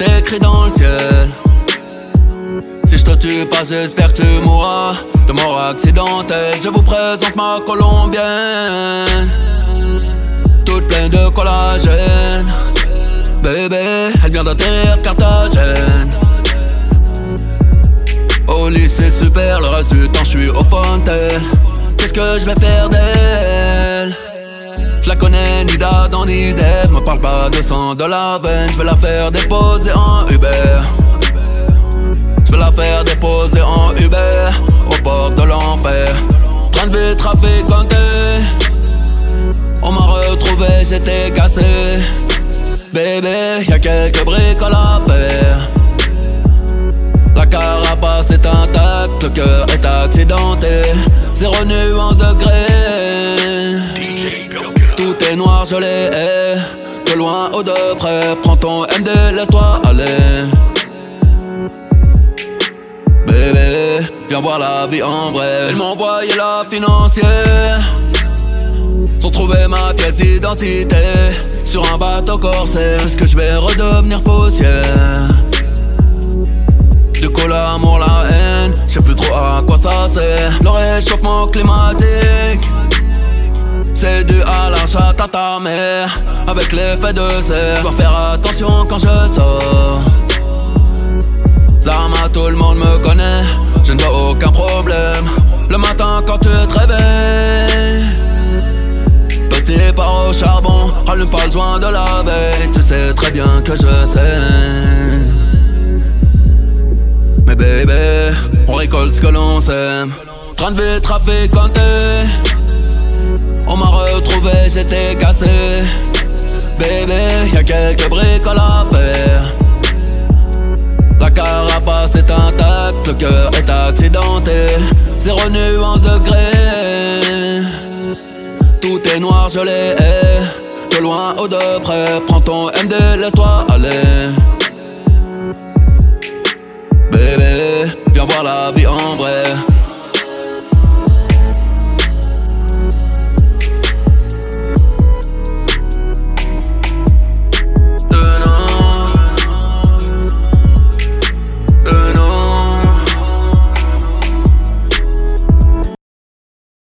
le ciel. Si je te tue pas, j'espère que tu mourras de mort accidentelle. Je vous présente ma colombienne, toute pleine de collagène. Bébé, elle vient d'atterrir Carthagène. Au lycée super, le reste du temps je suis au fontaine. Qu'est-ce que je vais faire d'elle? d'Adam ni d'Eve Me parle pas de sang de la veine Je vais la faire déposer en Uber. Je vais la faire déposer en Uber Au bord de l'enfer. Train de trafic On m'a retrouvé, j'étais cassé. Bébé, y'a quelques briques à faire. La carapace est intacte, le cœur est accidenté. Zéro nuance de gré Tout est noir, je l'ai De loin ou de près. Prends ton MD, laisse-toi aller. Bébé, viens voir la vie en vrai. Elle m'a envoyé la financière. Sans trouver ma pièce d'identité. Sur un bateau corsaire. Est-ce que je vais redevenir poussière? Du coup l'amour, la haine. Je sais plus trop à quoi ça sert. Le réchauffement climatique c'est dû à la chatte à ta mère Avec l'effet de serre. Dois faire attention quand je sors. Zama tout le monde me connaît Je ne vois aucun problème. Le matin quand tu te réveilles Petit par au charbon Rallume pas le joint de la veille. Tu sais très bien que je sais Mais bébé On récolte ce que l'on sème. Train de vie trafiquanté on m'a retrouvé, j'étais cassé. Bébé, y'a quelques bricoles à faire. La carapace est intacte, le cœur est accidenté. Zéro nuance de gré Tout est noir, je l'ai De loin ou de près, prends ton MD, laisse-toi aller. Bébé, viens voir la vie en vrai.